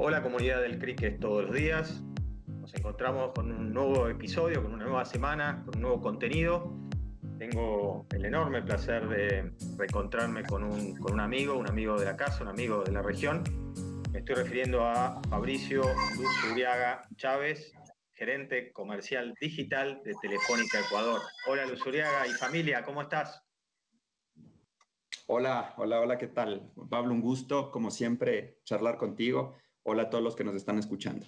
Hola comunidad del cricket todos los días. Nos encontramos con un nuevo episodio, con una nueva semana, con un nuevo contenido. Tengo el enorme placer de reencontrarme con un, con un amigo, un amigo de la casa, un amigo de la región. Me estoy refiriendo a Fabricio Luz Uriaga Chávez, gerente comercial digital de Telefónica Ecuador. Hola Luz Uriaga y familia, ¿cómo estás? Hola, hola, hola, ¿qué tal? Pablo, un gusto, como siempre, charlar contigo. Hola a todos los que nos están escuchando.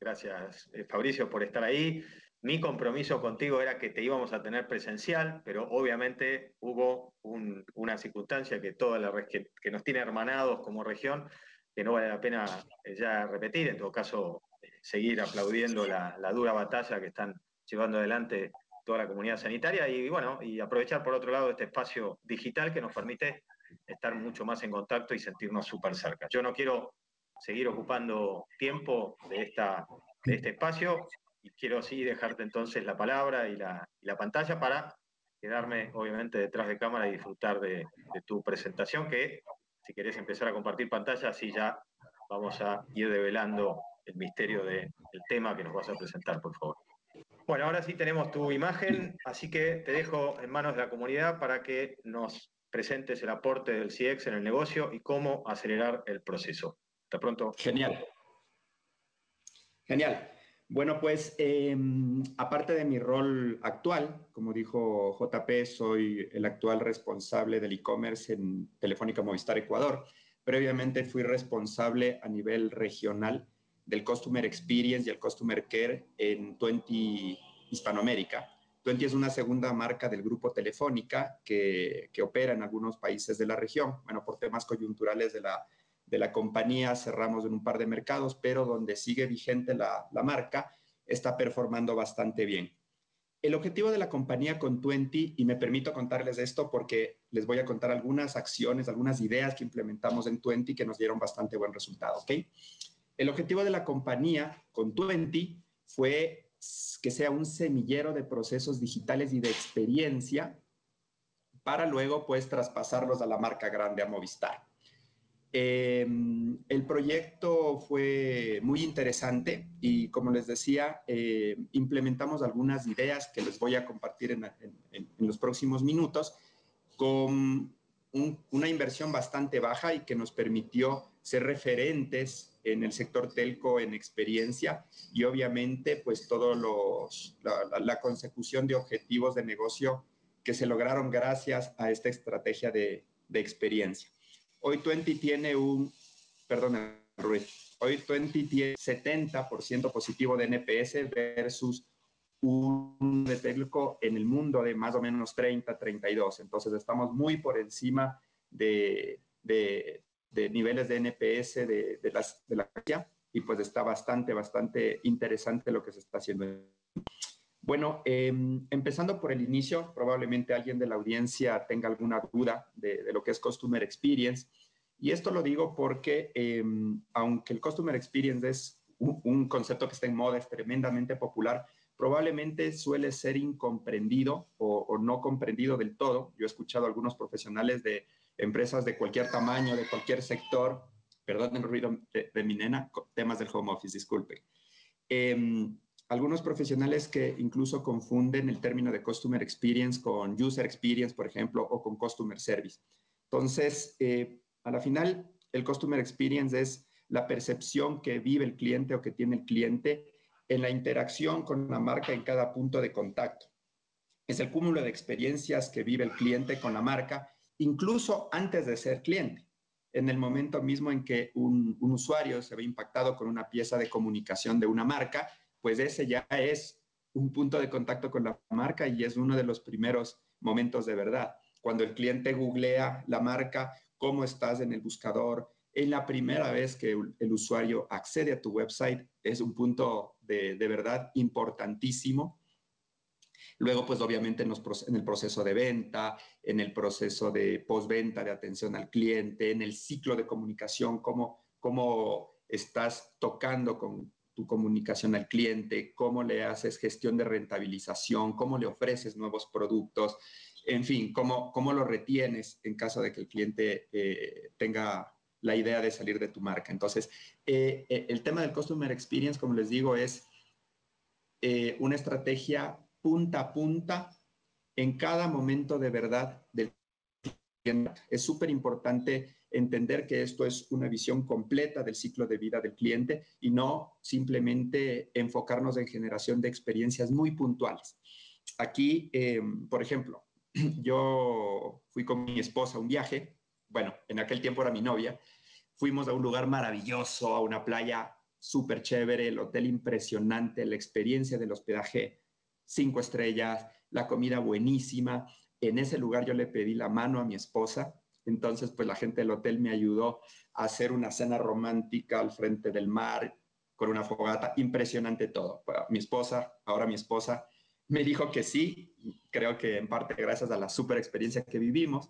Gracias, eh, Fabricio, por estar ahí. Mi compromiso contigo era que te íbamos a tener presencial, pero obviamente hubo una circunstancia que toda la que, que, nos tiene hermanados como región, que no vale la pena eh, ya repetir, en todo caso, eh, seguir aplaudiendo la, la dura batalla que están llevando adelante toda la comunidad sanitaria y bueno, y aprovechar por otro lado este espacio digital que nos permite estar mucho más en contacto y sentirnos súper cerca. Yo no quiero seguir ocupando tiempo de, esta, de este espacio y quiero así dejarte entonces la palabra y la, pantalla para quedarme obviamente detrás de cámara y disfrutar de, de, tu presentación que si querés empezar a compartir pantalla así ya vamos a ir develando el misterio de, del tema que nos vas a presentar por favor. Bueno, ahora sí tenemos tu imagen, así que te dejo en manos de la comunidad para que nos presentes el aporte del CIEX en el negocio y cómo acelerar el proceso. Pronto. Genial. Genial. Bueno, pues eh, aparte de mi rol actual, como dijo JP, soy el actual responsable del e-commerce en Telefónica Movistar Ecuador. Previamente fui responsable a nivel regional del Customer Experience y el Customer Care en 20 Hispanoamérica. 20 es una segunda marca del grupo Telefónica que, que opera en algunos países de la región. Bueno, por temas coyunturales de la de la compañía, cerramos en un par de mercados, pero donde sigue vigente la, marca, está performando bastante bien. El objetivo de la compañía con 20, y me permito contarles esto porque les voy a contar algunas acciones, algunas ideas que implementamos en 20 que nos dieron bastante buen resultado, ¿ok? El objetivo de la compañía con 20 fue que sea un semillero de procesos digitales y de experiencia para luego, pues, traspasarlos a la marca grande, a Movistar. Eh, el proyecto fue muy interesante y como les decía, eh, implementamos algunas ideas que les voy a compartir en, en, en los próximos minutos con un, una inversión bastante baja y que nos permitió ser referentes en el sector telco en experiencia y obviamente pues todos los, la, la consecución de objetivos de negocio que se lograron gracias a esta estrategia de, de experiencia. Hoy 20 tiene un, perdón, Ruiz, hoy 20 tiene 70% positivo de NPS versus un de telco en el mundo de más o menos 30, 32. Entonces estamos muy por encima de, de, niveles de NPS de, de, las, de la y pues está bastante, bastante interesante lo que se está haciendo. Bueno, eh, empezando por el inicio, probablemente alguien de la audiencia tenga alguna duda de, lo que es Customer Experience. Y esto lo digo porque, eh, aunque el Customer Experience es un, concepto que está en moda, es tremendamente popular, probablemente suele ser incomprendido o, no comprendido del todo. Yo he escuchado a algunos profesionales de empresas de cualquier tamaño, de cualquier sector, perdón el ruido de, de mi nena, temas del home office, disculpe. Eh, algunos profesionales que incluso confunden el término de Customer Experience con User Experience, por ejemplo, o con Customer Service. Entonces, eh, a la final, el Customer Experience es la percepción que vive el cliente o que tiene el cliente en la interacción con la marca en cada punto de contacto. Es el cúmulo de experiencias que vive el cliente con la marca, incluso antes de ser cliente en el momento mismo en que un, un, usuario se ve impactado con una pieza de comunicación de una marca pues ese ya es un punto de contacto con la marca y es uno de los primeros momentos de verdad. Cuando el cliente googlea la marca, cómo estás en el buscador, en la primera vez que el usuario accede a tu website, es un punto de, de verdad importantísimo. Luego, pues obviamente en, el proceso de venta, en el proceso de postventa, de atención al cliente, en el ciclo de comunicación, cómo, cómo estás tocando con, tu comunicación al cliente, cómo le haces gestión de rentabilización, cómo le ofreces nuevos productos, en fin, cómo, cómo lo retienes en caso de que el cliente eh, tenga la idea de salir de tu marca. Entonces, eh, eh, el tema del Customer Experience, como les digo, es una estrategia punta a punta en cada momento de verdad del cliente. Es súper importante entender que esto es una visión completa del ciclo de vida del cliente y no simplemente enfocarnos en generación de experiencias muy puntuales. Aquí, por ejemplo, yo fui con mi esposa a un viaje, bueno, en aquel tiempo era mi novia, fuimos a un lugar maravilloso, a una playa súper chévere, el hotel impresionante, la experiencia del hospedaje cinco estrellas, la comida buenísima. En ese lugar yo le pedí la mano a mi esposa, entonces pues la gente del hotel me ayudó a hacer una cena romántica al frente del mar con una fogata, impresionante todo. Mi esposa, ahora mi esposa, me dijo que sí, creo que en parte gracias a la super experiencia que vivimos.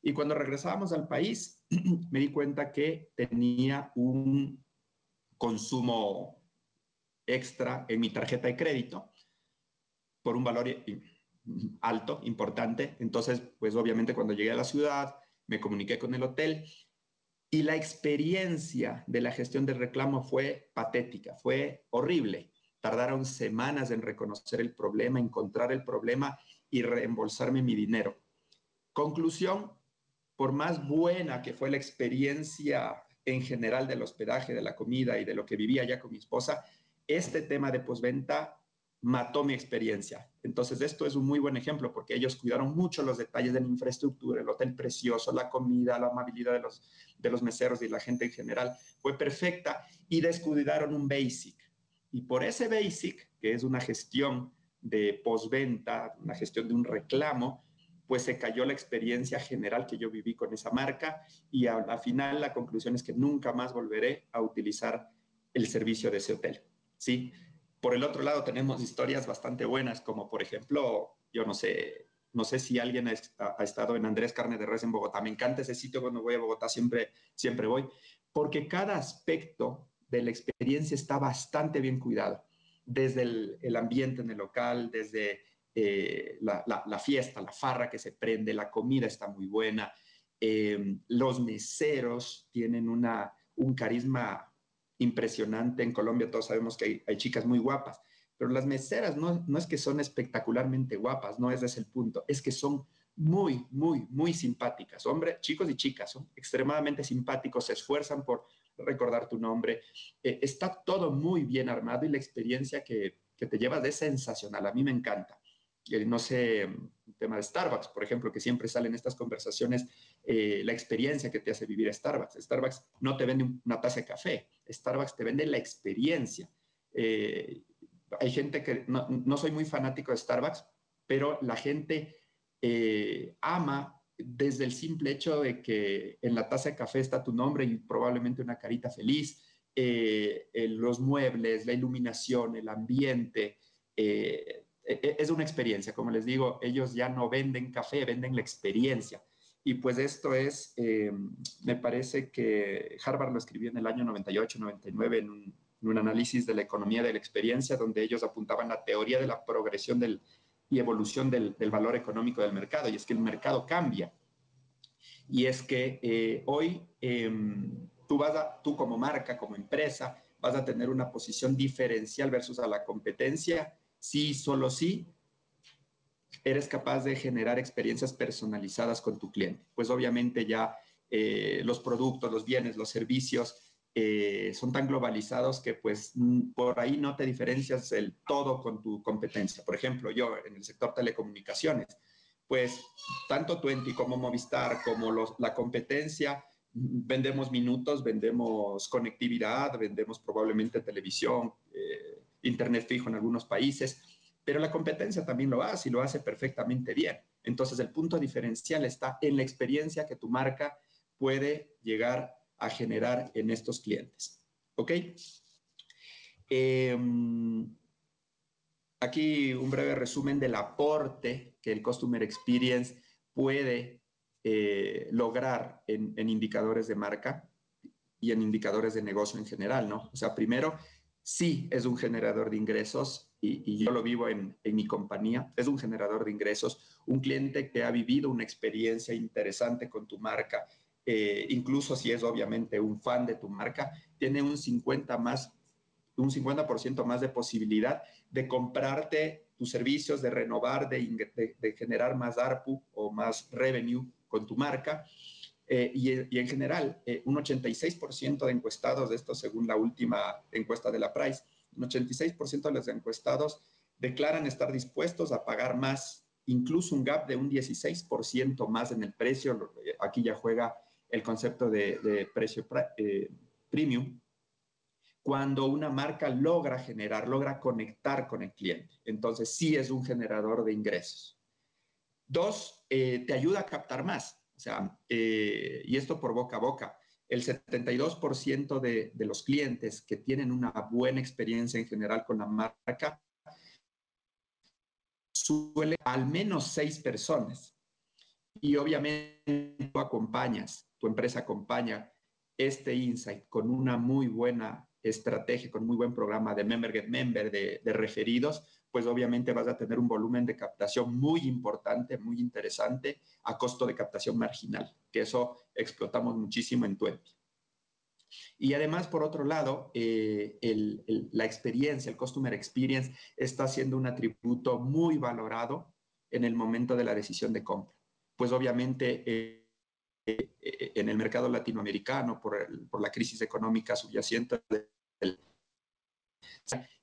Y cuando regresábamos al país, me di cuenta que tenía un consumo extra en mi tarjeta de crédito por un valor alto, importante. Entonces, pues obviamente cuando llegué a la ciudad, me comuniqué con el hotel y la experiencia de la gestión del reclamo fue patética, fue horrible. Tardaron semanas en reconocer el problema, encontrar el problema y reembolsarme mi dinero. Conclusión, por más buena que fue la experiencia en general del hospedaje, de la comida y de lo que vivía ya con mi esposa, este tema de posventa mató mi experiencia. Entonces, esto es un muy buen ejemplo porque ellos cuidaron mucho los detalles de la infraestructura, el hotel precioso, la comida, la amabilidad de los, de los meseros y la gente en general. Fue perfecta y descuidaron un basic. Y por ese basic, que es una gestión de postventa, una gestión de un reclamo, pues se cayó la experiencia general que yo viví con esa marca y al final la conclusión es que nunca más volveré a utilizar el servicio de ese hotel. ¿sí? Por el otro lado tenemos historias bastante buenas, como por ejemplo, yo no sé, no sé si alguien ha, estado en Andrés Carne de Res en Bogotá. Me encanta ese sitio cuando voy a Bogotá, siempre, siempre voy, porque cada aspecto de la experiencia está bastante bien cuidado, desde el, ambiente en el local, desde eh, la, fiesta, la farra que se prende, la comida está muy buena, em, los meseros tienen una, un carisma impresionante. En Colombia todos sabemos que hay, chicas muy guapas, pero las meseras no, no, es que son espectacularmente guapas, no es ese el punto, es que son muy, muy, muy simpáticas. Hombre, chicos y chicas son extremadamente simpáticos, se esfuerzan por recordar tu nombre. Eh, está todo muy bien armado y la experiencia que, que te llevas es sensacional. A mí me encanta no sé, el tema de Starbucks, por ejemplo, que siempre salen estas conversaciones, eh, la experiencia que te hace vivir Starbucks. Starbucks no te vende una taza de café, Starbucks te vende la experiencia. Eh, hay gente que, no, soy muy fanático de Starbucks, pero la gente eh, ama desde el simple hecho de que en la taza de café está tu nombre y probablemente una carita feliz, los muebles, la iluminación, el ambiente, e, e, es una experiencia, como les digo, ellos ya no venden café, venden la experiencia. Y pues esto es, eh, me parece que Harvard lo escribió en el año 98, 99 en un, análisis de la economía de la experiencia, donde ellos apuntaban la teoría de la progresión del, y evolución del, valor económico del mercado. Y es que el mercado cambia. Y es que eh, hoy em, tú, vas tú como marca, como empresa, vas a tener una posición diferencial versus a la competencia sí, solo sí, eres capaz de generar experiencias personalizadas con tu cliente. Pues obviamente ya eh, los productos, los bienes, los servicios eh, son tan globalizados que pues por ahí no te diferencias el todo con tu competencia. Por ejemplo, yo en el sector telecomunicaciones, pues tanto Twenty como Movistar como la competencia vendemos minutos, vendemos conectividad, vendemos probablemente televisión, eh, Internet fijo en algunos países, pero la competencia también lo hace y lo hace perfectamente bien. Entonces, el punto diferencial está en la experiencia que tu marca puede llegar a generar en estos clientes. ¿Ok? Em, aquí un breve resumen del aporte que el Customer Experience puede eh, lograr en, en indicadores de marca y en indicadores de negocio en general, ¿no? O sea, primero, sí es un generador de ingresos y, yo lo vivo en, mi compañía, es un generador de ingresos, un cliente que ha vivido una experiencia interesante con tu marca, eh, incluso si es obviamente un fan de tu marca, tiene un 50 más un 50% más de posibilidad de comprarte tus servicios, de renovar, de, de, generar más ARPU o más revenue con tu marca. Eh, y, y, en general, eh, un 86% de encuestados, de esto según la última encuesta de la Price, un 86% de los encuestados declaran estar dispuestos a pagar más, incluso un gap de un 16% más en el precio. Aquí ya juega el concepto de, precio eh, premium, cuando una marca logra generar, logra conectar con el cliente. Entonces, sí es un generador de ingresos. Dos, eh, te ayuda a captar más. O sea, eh, y esto por boca a boca. El 72% de, de los clientes que tienen una buena experiencia en general con la marca suele al menos seis personas. Y obviamente tú acompañas, tu empresa acompaña este insight con una muy buena estrategia, con muy buen programa de Member Get Member, de, de, referidos, pues obviamente vas a tener un volumen de captación muy importante, muy interesante, a costo de captación marginal, que eso explotamos muchísimo en Twenty. Y además, por otro lado, eh, la experiencia, el customer experience, está siendo un atributo muy valorado en el momento de la decisión de compra. Pues obviamente eh, eh, en el mercado latinoamericano, por, por la crisis económica subyacente, el,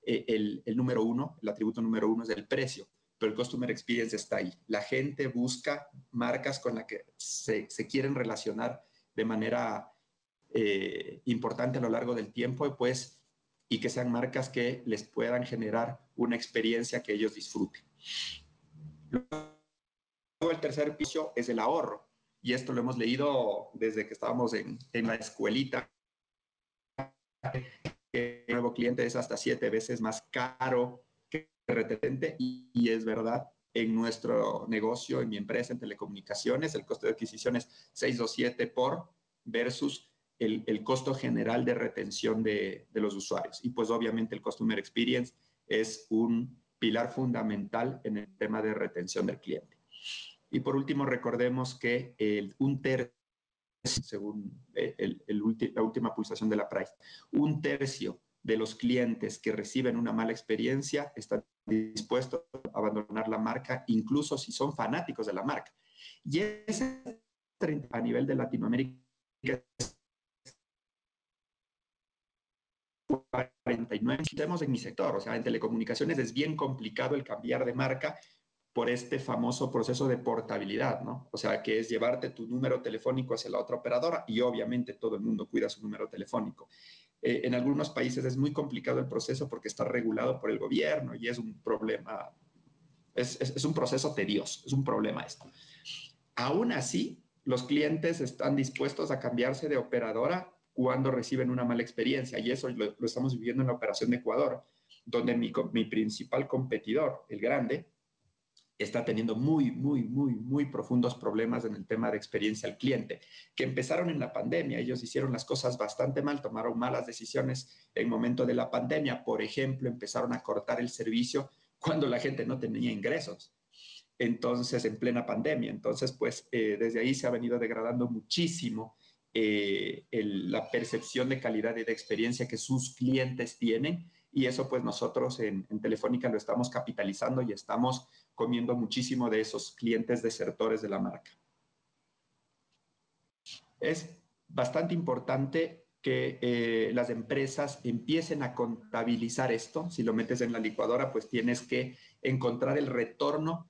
el, el, número uno, el atributo número uno es el precio, pero el customer experience está ahí. La gente busca marcas con las que se, se quieren relacionar de manera eh, importante a lo largo del tiempo, pues, y que sean marcas que les puedan generar una experiencia que ellos disfruten. Luego, el tercer piso es el ahorro y esto lo hemos leído desde que estábamos en, en la escuelita. El nuevo cliente es hasta siete veces más caro que el retente y, es verdad, en nuestro negocio, en mi empresa en telecomunicaciones, el costo de adquisición es 627 por versus el, el costo general de retención de, de, los usuarios. Y pues obviamente el Customer Experience es un pilar fundamental en el tema de retención del cliente. Y por último, recordemos que el, un tercio, según el, el, la última pulsación de la Price, un tercio de los clientes que reciben una mala experiencia están dispuestos a abandonar la marca, incluso si son fanáticos de la marca. Y ese a nivel de Latinoamérica 49 tenemos en mi sector, o sea, en telecomunicaciones es bien complicado el cambiar de marca por este famoso proceso de portabilidad, ¿no? O sea, que es llevarte tu número telefónico hacia la otra operadora y obviamente todo el mundo cuida su número telefónico. Eh, en algunos países es muy complicado el proceso porque está regulado por el gobierno y es un problema, es, un proceso tedioso, es un problema esto. Aún así, los clientes están dispuestos a cambiarse de operadora cuando reciben una mala experiencia y eso lo, estamos viviendo en la operación de Ecuador, donde mi principal competidor, el grande, está teniendo muy, muy, muy, muy profundos problemas en el tema de experiencia al cliente, que empezaron en la pandemia. Ellos hicieron las cosas bastante mal, tomaron malas decisiones en momento de la pandemia. Por ejemplo, empezaron a cortar el servicio cuando la gente no tenía ingresos. Entonces, en plena pandemia. Entonces, pues eh, desde ahí se ha venido degradando muchísimo eh, la percepción de calidad y de experiencia que sus clientes tienen y eso pues nosotros en, Telefónica lo estamos capitalizando y estamos comiendo muchísimo de esos clientes desertores de la marca. Es bastante importante que eh, las empresas empiecen a contabilizar esto. Si lo metes en la licuadora, pues tienes que encontrar el retorno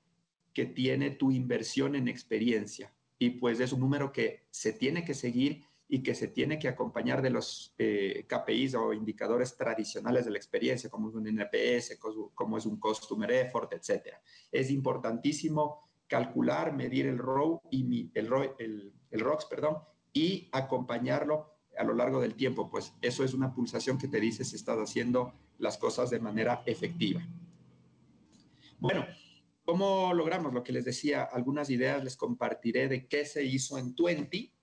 que tiene tu inversión en experiencia. Y pues es un número que se tiene que seguir y que se tiene que acompañar de los eh, KPIs o indicadores tradicionales de la experiencia, como es un NPS, como es un Customer Effort, etc. Es importantísimo calcular, medir el ROW y el, el, el ROX, perdón, y acompañarlo a lo largo del tiempo, pues eso es una pulsación que te dice si estás haciendo las cosas de manera efectiva. Bueno, ¿cómo logramos lo que les decía? Algunas ideas les compartiré de qué se hizo en 20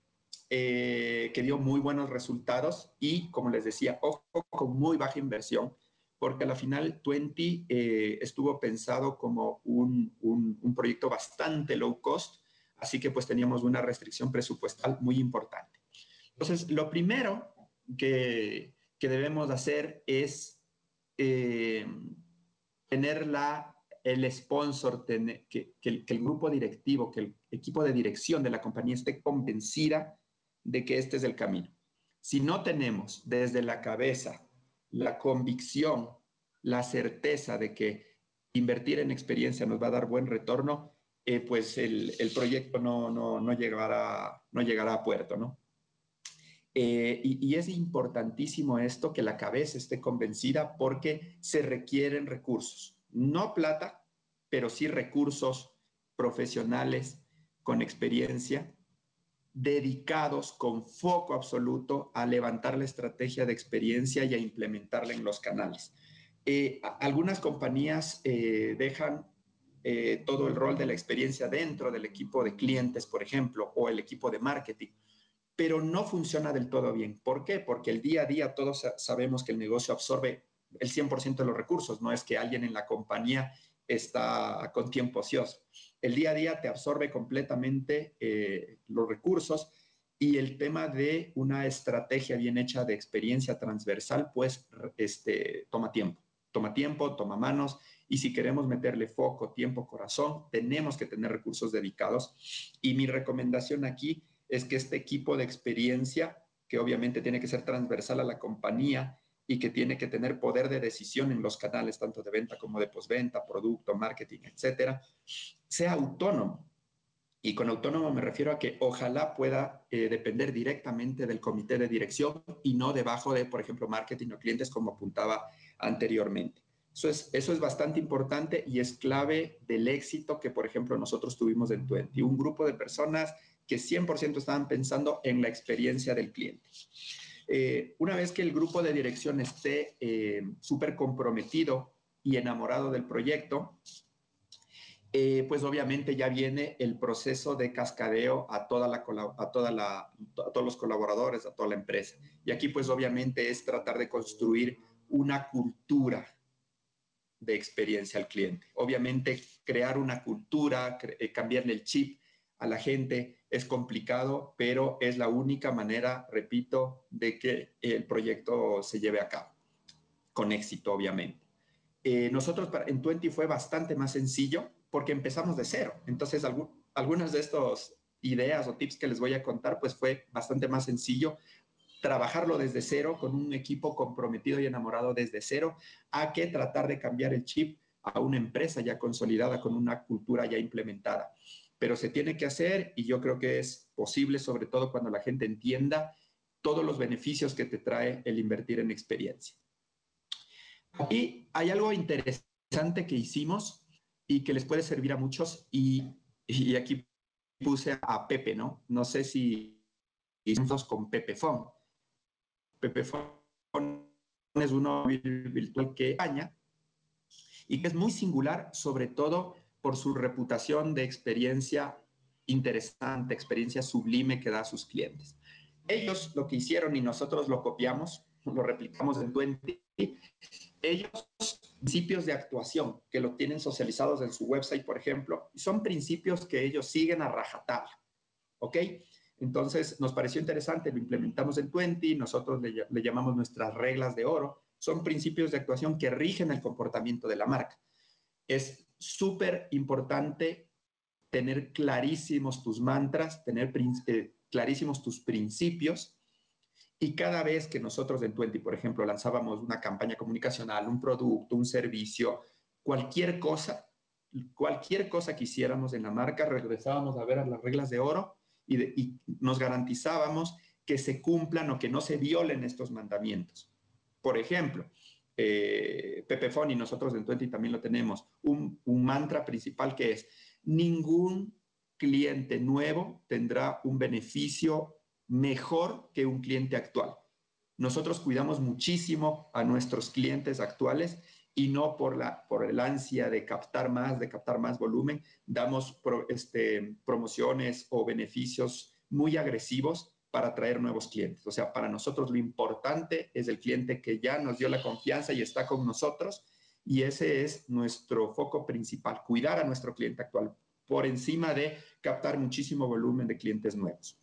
eh, que dio muy buenos resultados y, como les decía, ojo con muy baja inversión, porque a la final 20 eh, estuvo pensado como un, un, proyecto bastante low cost, así que pues teníamos una restricción presupuestal muy importante. Entonces, lo primero que, que debemos hacer es eh, tener la, el sponsor, que, que el grupo directivo, que el equipo de dirección de la compañía esté convencida de que este es el camino. Si no tenemos desde la cabeza la convicción, la certeza de que invertir en experiencia nos va a dar buen retorno, eh, pues el, el, proyecto no, no, no, llegará, no llegará a puerto, ¿no? Eh, y, y, es importantísimo esto, que la cabeza esté convencida porque se requieren recursos, no plata, pero sí recursos profesionales con experiencia, dedicados con foco absoluto a levantar la estrategia de experiencia y a implementarla en los canales. Eh, algunas compañías eh, dejan eh, todo el rol de la experiencia dentro del equipo de clientes, por ejemplo, o el equipo de marketing, pero no funciona del todo bien. ¿Por qué? Porque el día a día todos sabemos que el negocio absorbe el 100% de los recursos, no es que alguien en la compañía está con tiempo ocioso. El día a día te absorbe completamente eh, los recursos y el tema de una estrategia bien hecha de experiencia transversal, pues este, toma tiempo, toma tiempo, toma manos y si queremos meterle foco, tiempo, corazón, tenemos que tener recursos dedicados. Y mi recomendación aquí es que este equipo de experiencia, que obviamente tiene que ser transversal a la compañía, y que tiene que tener poder de decisión en los canales tanto de venta como de postventa, producto, marketing, etcétera, sea autónomo. Y con autónomo me refiero a que ojalá pueda eh, depender directamente del comité de dirección y no debajo de, por ejemplo, marketing o clientes como apuntaba anteriormente. Eso es, eso es bastante importante y es clave del éxito que, por ejemplo, nosotros tuvimos en Twenty. Un grupo de personas que 100% estaban pensando en la experiencia del cliente. Eh, una vez que el grupo de dirección esté eh, súper comprometido y enamorado del proyecto, eh, pues obviamente ya viene el proceso de cascadeo a, toda la, a, todos los colaboradores, a toda la empresa. Y aquí pues obviamente es tratar de construir una cultura de experiencia al cliente. Obviamente crear una cultura, cambiarle el chip a la gente es complicado, pero es la única manera, repito, de que el proyecto se lleve a cabo, con éxito, obviamente. Eh, nosotros en Twenty fue bastante más sencillo porque empezamos de cero. Entonces, algunas de estas ideas o tips que les voy a contar, pues fue bastante más sencillo trabajarlo desde cero con un equipo comprometido y enamorado desde cero, a que tratar de cambiar el chip a una empresa ya consolidada con una cultura ya implementada pero se tiene que hacer y yo creo que es posible, sobre todo cuando la gente entienda todos los beneficios que te trae el invertir en experiencia. Y hay algo interesante que hicimos y que les puede servir a muchos y, aquí puse a Pepe, ¿no? No sé si hicimos con Pepe Phone. Pepe Phone es uno virtual que España y que es muy singular, sobre todo por su reputación de experiencia interesante, experiencia sublime que da a sus clientes. Ellos lo que hicieron y nosotros lo copiamos, lo replicamos en Twenty, ellos principios de actuación que lo tienen socializados en su website, por ejemplo, son principios que ellos siguen a rajatabla, ¿ok? Entonces nos pareció interesante, lo implementamos en Twenty, nosotros le, le llamamos nuestras reglas de oro, son principios de actuación que rigen el comportamiento de la marca. Es súper importante tener clarísimos tus mantras, tener eh, clarísimos tus principios. Y cada vez que nosotros en Twenty, por ejemplo, lanzábamos una campaña comunicacional, un producto, un servicio, cualquier cosa, cualquier cosa que hiciéramos en la marca, regresábamos a ver a las reglas de oro y, y nos garantizábamos que se cumplan o que no se violen estos mandamientos. Por ejemplo, eh, y nosotros en Twenty también lo tenemos, un, mantra principal que es, ningún cliente nuevo tendrá un beneficio mejor que un cliente actual. Nosotros cuidamos muchísimo a nuestros clientes actuales y no por el ansia de captar más, de captar más volumen, damos este, promociones o beneficios muy agresivos para atraer nuevos clientes. O sea, para nosotros lo importante es el cliente que ya nos dio la confianza y está con nosotros y ese es nuestro foco principal, cuidar a nuestro cliente actual. por encima de captar muchísimo volumen de clientes nuevos.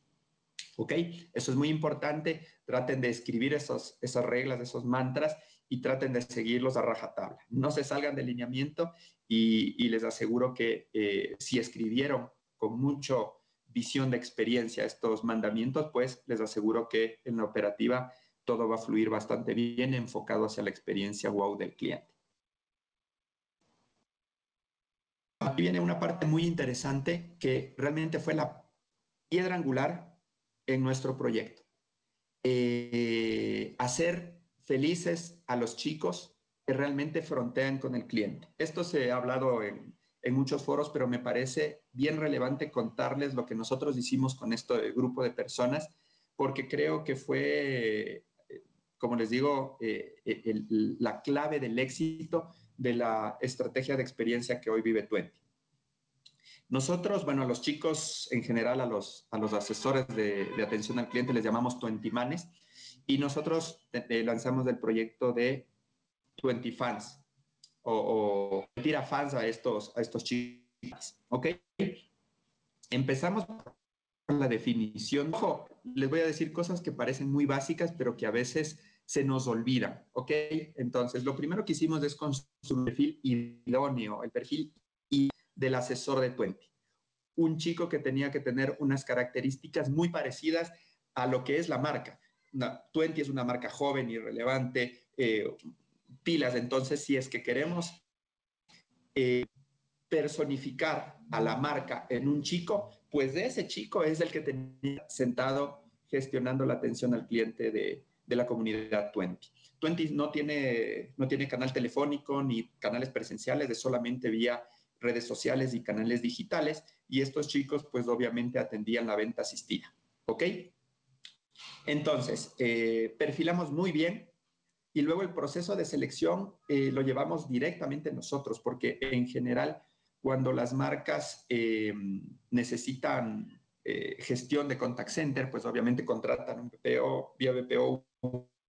¿Ok? Eso es muy importante. Traten de escribir esos, esas reglas, esos mantras y traten de seguirlos a rajatabla. No se salgan del lineamiento y, les aseguro que eh, si escribieron con mucho visión de experiencia estos mandamientos, pues les aseguro que en la operativa todo va a fluir bastante bien enfocado hacia la experiencia wow del cliente. Aquí viene una parte muy interesante que realmente fue la piedra angular en nuestro proyecto. Eh, hacer felices a los chicos que realmente frontean con el cliente. Esto se ha hablado en, en muchos foros, pero me parece bien relevante contarles lo que nosotros hicimos con este grupo de personas, porque creo que fue, como les digo, eh, la clave del éxito de la estrategia de experiencia que hoy vive Twenty. Nosotros, bueno, a los chicos en general, a los, a los asesores de, atención al cliente les llamamos Twenty Manes y nosotros eh, lanzamos el proyecto de Twenty Fans o, tira fans a estos, a estos chicos. ¿Ok? Empezamos con la definición. Ojo, les voy a decir cosas que parecen muy básicas, pero que a veces se nos olvidan. ¿Ok? Entonces, lo primero que hicimos es construir perfil idóneo, el perfil del asesor de Twenty. Un chico que tenía que tener unas características muy parecidas a lo que es la marca. Twenty es una marca joven y relevante, eh, pilas. Entonces, si es que queremos eh, personificar a la marca en un chico, pues de ese chico es el que tenía sentado gestionando la atención al cliente de, la comunidad Twenty. Twenty no tiene, no tiene canal telefónico ni canales presenciales, es solamente vía redes sociales y canales digitales, y estos chicos pues obviamente atendían la venta asistida, ¿ok? Entonces, eh, perfilamos muy bien y luego el proceso de selección eh, lo llevamos directamente nosotros, porque en general cuando las marcas eh, necesitan eh, gestión de contact center, pues obviamente contratan un BPO, vía BPO,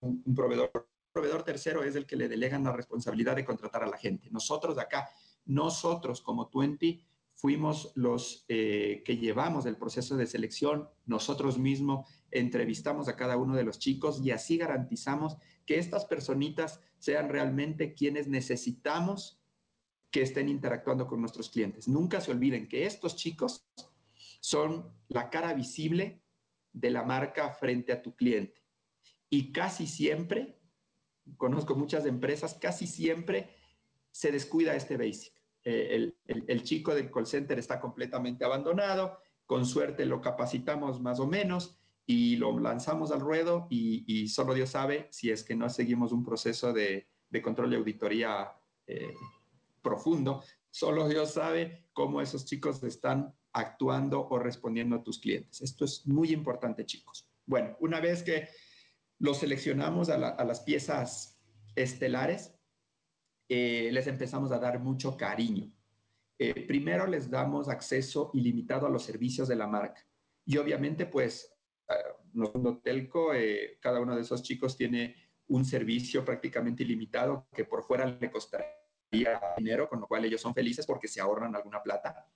un, proveedor. Un proveedor tercero es el que le delegan la responsabilidad de contratar a la gente. Nosotros acá, nosotros como Twenty, fuimos los que llevamos el proceso de selección, nosotros mismos entrevistamos a cada uno de los chicos y así garantizamos que estas personitas sean realmente quienes necesitamos que estén interactuando con nuestros clientes. Nunca se olviden que estos chicos son la cara visible de la marca frente a tu cliente. Y casi siempre, conozco muchas empresas, casi siempre se descuida este basic. Eh, el chico del call center está completamente abandonado, con suerte lo capacitamos más o menos, y lo lanzamos al ruedo y, solo Dios sabe si es que no seguimos un proceso de, control y auditoría eh, profundo. Solo Dios sabe cómo esos chicos están actuando o respondiendo a tus clientes. Esto es muy importante, chicos. Bueno, una vez que los seleccionamos a, las piezas estelares, eh, les empezamos a dar mucho cariño. Eh, primero les damos acceso ilimitado a los servicios de la marca. Y obviamente, pues nosotros Telco, eh, cada uno de esos chicos tiene un servicio prácticamente ilimitado que por fuera le costaría dinero, con lo cual ellos son felices porque se ahorran alguna plata.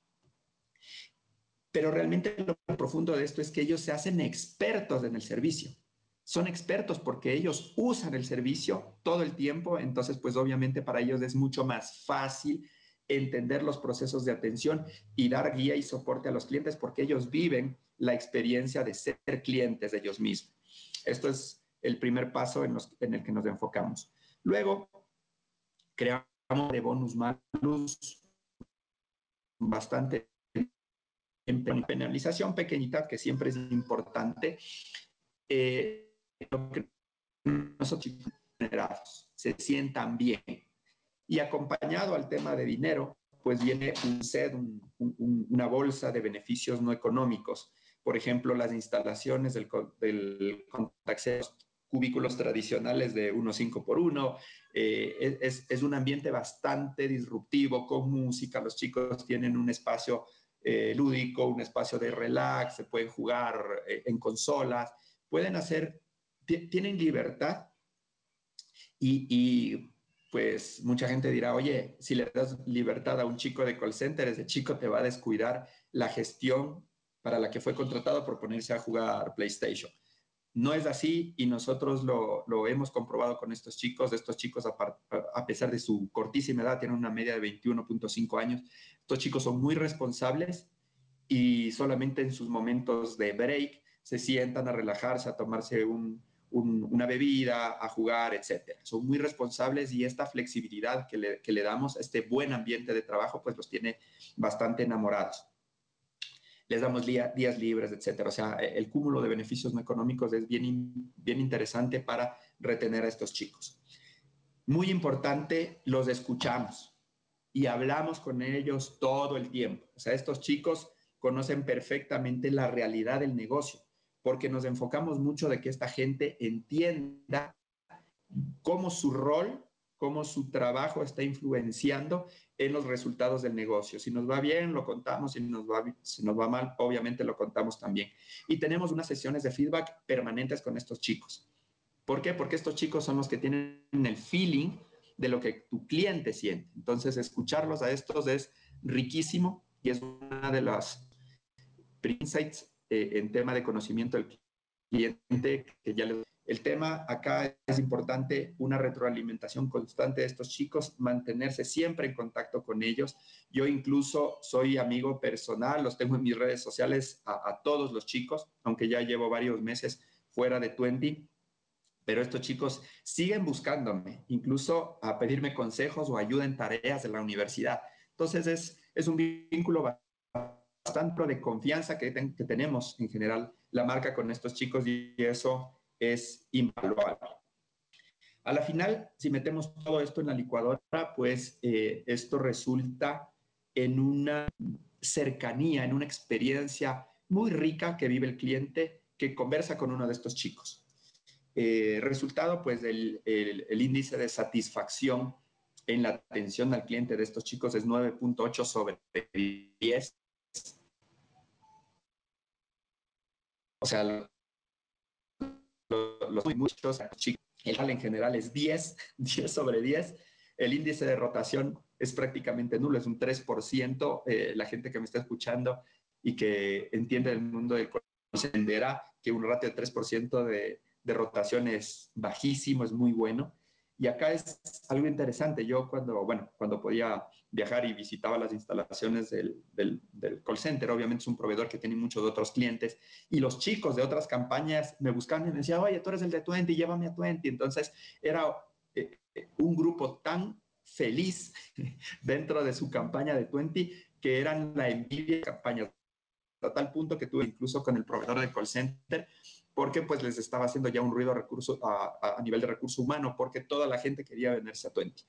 Pero realmente lo profundo de esto es que ellos se hacen expertos en el servicio. Son expertos porque ellos usan el servicio todo el tiempo, entonces pues obviamente para ellos es mucho más fácil entender los procesos de atención y dar guía y soporte a los clientes porque ellos viven la experiencia de ser clientes de ellos mismos. Esto es el primer paso en, el que nos enfocamos. Luego, creamos de bonus malus bastante en penalización pequeñita, que siempre es importante. Eh, nosotros se sientan bien. Y acompañado al tema de dinero, pues viene un SED, una bolsa de beneficios no económicos por ejemplo, las instalaciones del, del cubículos tradicionales de 1.5 por 1. Eh, es, es, un ambiente bastante disruptivo con música. Los chicos tienen un espacio eh, lúdico, un espacio de relax, se pueden jugar eh, en consolas, pueden hacer, tienen libertad y, y pues mucha gente dirá, oye, si le das libertad a un chico de call center, ese chico te va a descuidar la gestión para la que fue contratado por ponerse a jugar PlayStation. No es así y nosotros lo, hemos comprobado con estos chicos. Estos chicos, a, pesar de su cortísima edad, tienen una media de 21.5 años. Estos chicos son muy responsables y solamente en sus momentos de break se sientan a relajarse, a tomarse un, una bebida, a jugar, etcétera. Son muy responsables y esta flexibilidad que le, que le damos, este buen ambiente de trabajo, pues los tiene bastante enamorados. Les damos días libres, etcétera. O sea, el cúmulo de beneficios no económicos es bien, bien interesante para retener a estos chicos. Muy importante, los escuchamos y hablamos con ellos todo el tiempo. O sea, estos chicos conocen perfectamente la realidad del negocio porque nos enfocamos mucho de que esta gente entienda cómo su rol, cómo su trabajo está influenciando en los resultados del negocio. Si nos va bien, lo contamos, si nos va, si nos va mal, obviamente lo contamos también. Y tenemos unas sesiones de feedback permanentes con estos chicos. ¿Por qué? Porque estos chicos son los que tienen el feeling de lo que tu cliente siente. Entonces, escucharlos a estos es riquísimo y es una de las insights eh, en tema de conocimiento del cliente, que ya El tema acá es importante, una retroalimentación constante de estos chicos, mantenerse siempre en contacto con ellos. Yo incluso soy amigo personal, los tengo en mis redes sociales a, todos los chicos, aunque ya llevo varios meses fuera de Twenty, pero estos chicos siguen buscándome, incluso a pedirme consejos o ayuda en tareas de la universidad. Entonces es, es un vínculo bastante de confianza que, que tenemos en general la marca con estos chicos y eso es invaluable. A la final, si metemos todo esto en la licuadora, pues eh, esto resulta en una cercanía, en una experiencia muy rica que vive el cliente que conversa con uno de estos chicos. Eh, resultado, pues el, el, el, índice de satisfacción en la atención al cliente de estos chicos es 9.8 sobre 10 O sea, los, muchos chicos, el en general es 10, 10 sobre 10. El índice de rotación es prácticamente nulo, es un 3%. Eh, la gente que me está escuchando y que entiende el mundo del entenderá que un ratio de 3% de, de rotación es bajísimo, es muy bueno. Y acá es algo interesante. Yo cuando, bueno, cuando podía viajar y visitaba las instalaciones del, del, call center, obviamente es un proveedor que tiene muchos otros clientes, y los chicos de otras campañas me buscaban y me decían, oye, tú eres el de Twenty, llévame a Twenty. Entonces era eh, un grupo tan feliz dentro de su campaña de Twenty que eran la envidia de campañas, a tal punto que tuve incluso con el proveedor del call center, porque pues les estaba haciendo ya un ruido a, recurso, a, nivel de recurso humano, porque toda la gente quería venirse a Twenty.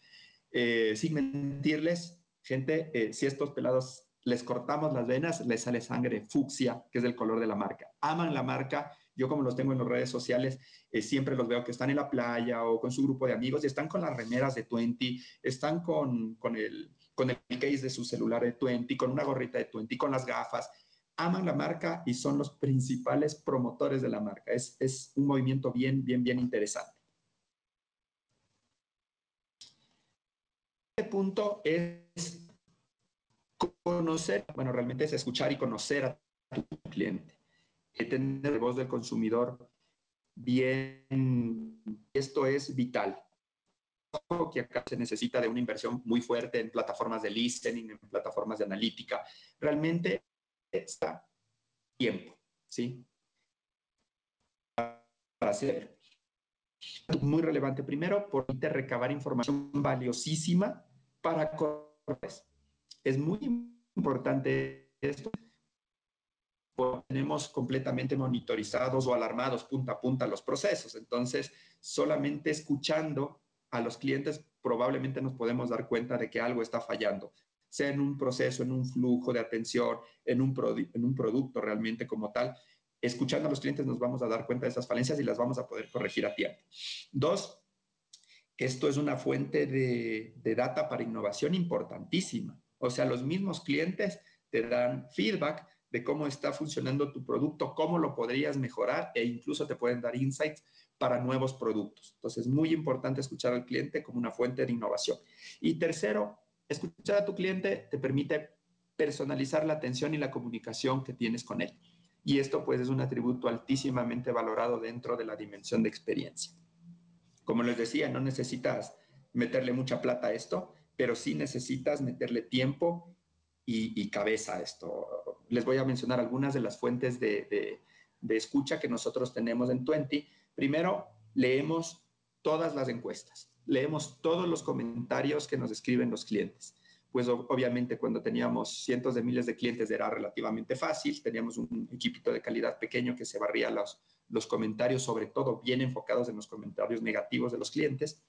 Eh, sin mentirles, gente, eh, si estos pelados les cortamos las venas, les sale sangre fucsia, que es el color de la marca. Aman la marca. Yo como los tengo en las redes sociales, eh, siempre los veo que están en la playa o con su grupo de amigos y están con las remeras de Twenty, están con, con, el, con el case de su celular de Twenty, con una gorrita de Twenty, con las gafas. Aman la marca y son los principales promotores de la marca. Es, un movimiento bien, bien, bien interesante. punto es conocer, bueno, realmente es escuchar y conocer a tu cliente, tener la voz del consumidor bien, esto es vital. Que acá se necesita de una inversión muy fuerte en plataformas de listening, en plataformas de analítica. Realmente está tiempo, ¿sí? Para hacer. Muy relevante. Primero, por recabar información valiosísima para corres. Es muy importante esto. Tenemos completamente monitorizados o alarmados punta a punta los procesos. Entonces, solamente escuchando a los clientes probablemente nos podemos dar cuenta de que algo está fallando, sea en un proceso, en un flujo de atención, en un, en un producto realmente como tal. Escuchando a los clientes nos vamos a dar cuenta de esas falencias y las vamos a poder corregir a tiempo. Dos, esto es una fuente de, data para innovación importantísima. O sea, los mismos clientes te dan feedback de cómo está funcionando tu producto, cómo lo podrías mejorar e incluso te pueden dar insights para nuevos productos. Entonces, muy importante escuchar al cliente como una fuente de innovación. Y tercero, escuchar a tu cliente te permite personalizar la atención y la comunicación que tienes con él. Y esto pues es un atributo altísimamente valorado dentro de la dimensión de experiencia. Como les decía, no necesitas meterle mucha plata a esto, pero sí necesitas meterle tiempo y, cabeza a esto. Les voy a mencionar algunas de las fuentes de, de escucha que nosotros tenemos en Twenty. Primero, leemos todas las encuestas, leemos todos los comentarios que nos escriben los clientes pues obviamente cuando teníamos cientos de miles de clientes era relativamente fácil, teníamos un equipito de calidad pequeño que se barría los, los comentarios, sobre todo bien enfocados en los comentarios negativos de los clientes.